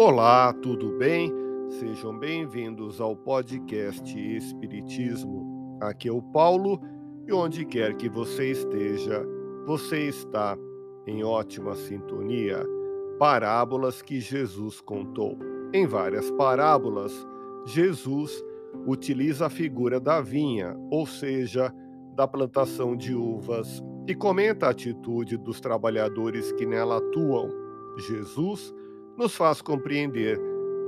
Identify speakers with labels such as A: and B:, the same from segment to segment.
A: Olá, tudo bem? Sejam bem-vindos ao podcast Espiritismo. Aqui é o Paulo e onde quer que você esteja, você está em ótima sintonia. Parábolas que Jesus contou. Em várias parábolas, Jesus utiliza a figura da vinha, ou seja, da plantação de uvas, e comenta a atitude dos trabalhadores que nela atuam. Jesus nos faz compreender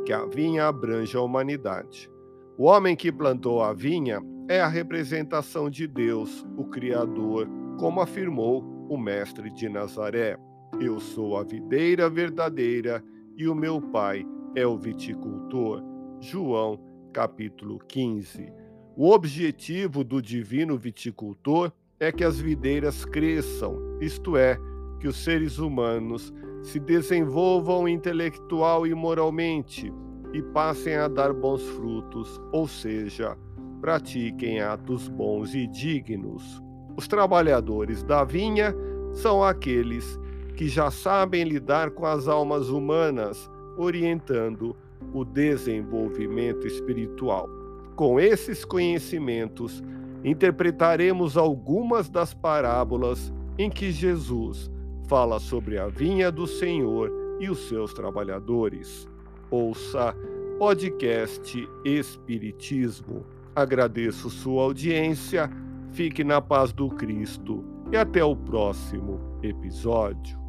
A: que a vinha abrange a humanidade. O homem que plantou a vinha é a representação de Deus, o Criador, como afirmou o Mestre de Nazaré. Eu sou a videira verdadeira e o meu pai é o viticultor. João, capítulo 15. O objetivo do divino viticultor é que as videiras cresçam, isto é, que os seres humanos se desenvolvam intelectual e moralmente e passem a dar bons frutos, ou seja, pratiquem atos bons e dignos. Os trabalhadores da vinha são aqueles que já sabem lidar com as almas humanas, orientando o desenvolvimento espiritual. Com esses conhecimentos, interpretaremos algumas das parábolas em que Jesus fala sobre a vinha do Senhor e os seus trabalhadores. Ouça podcast Espiritismo. Agradeço sua audiência, fique na paz do Cristo e até o próximo episódio.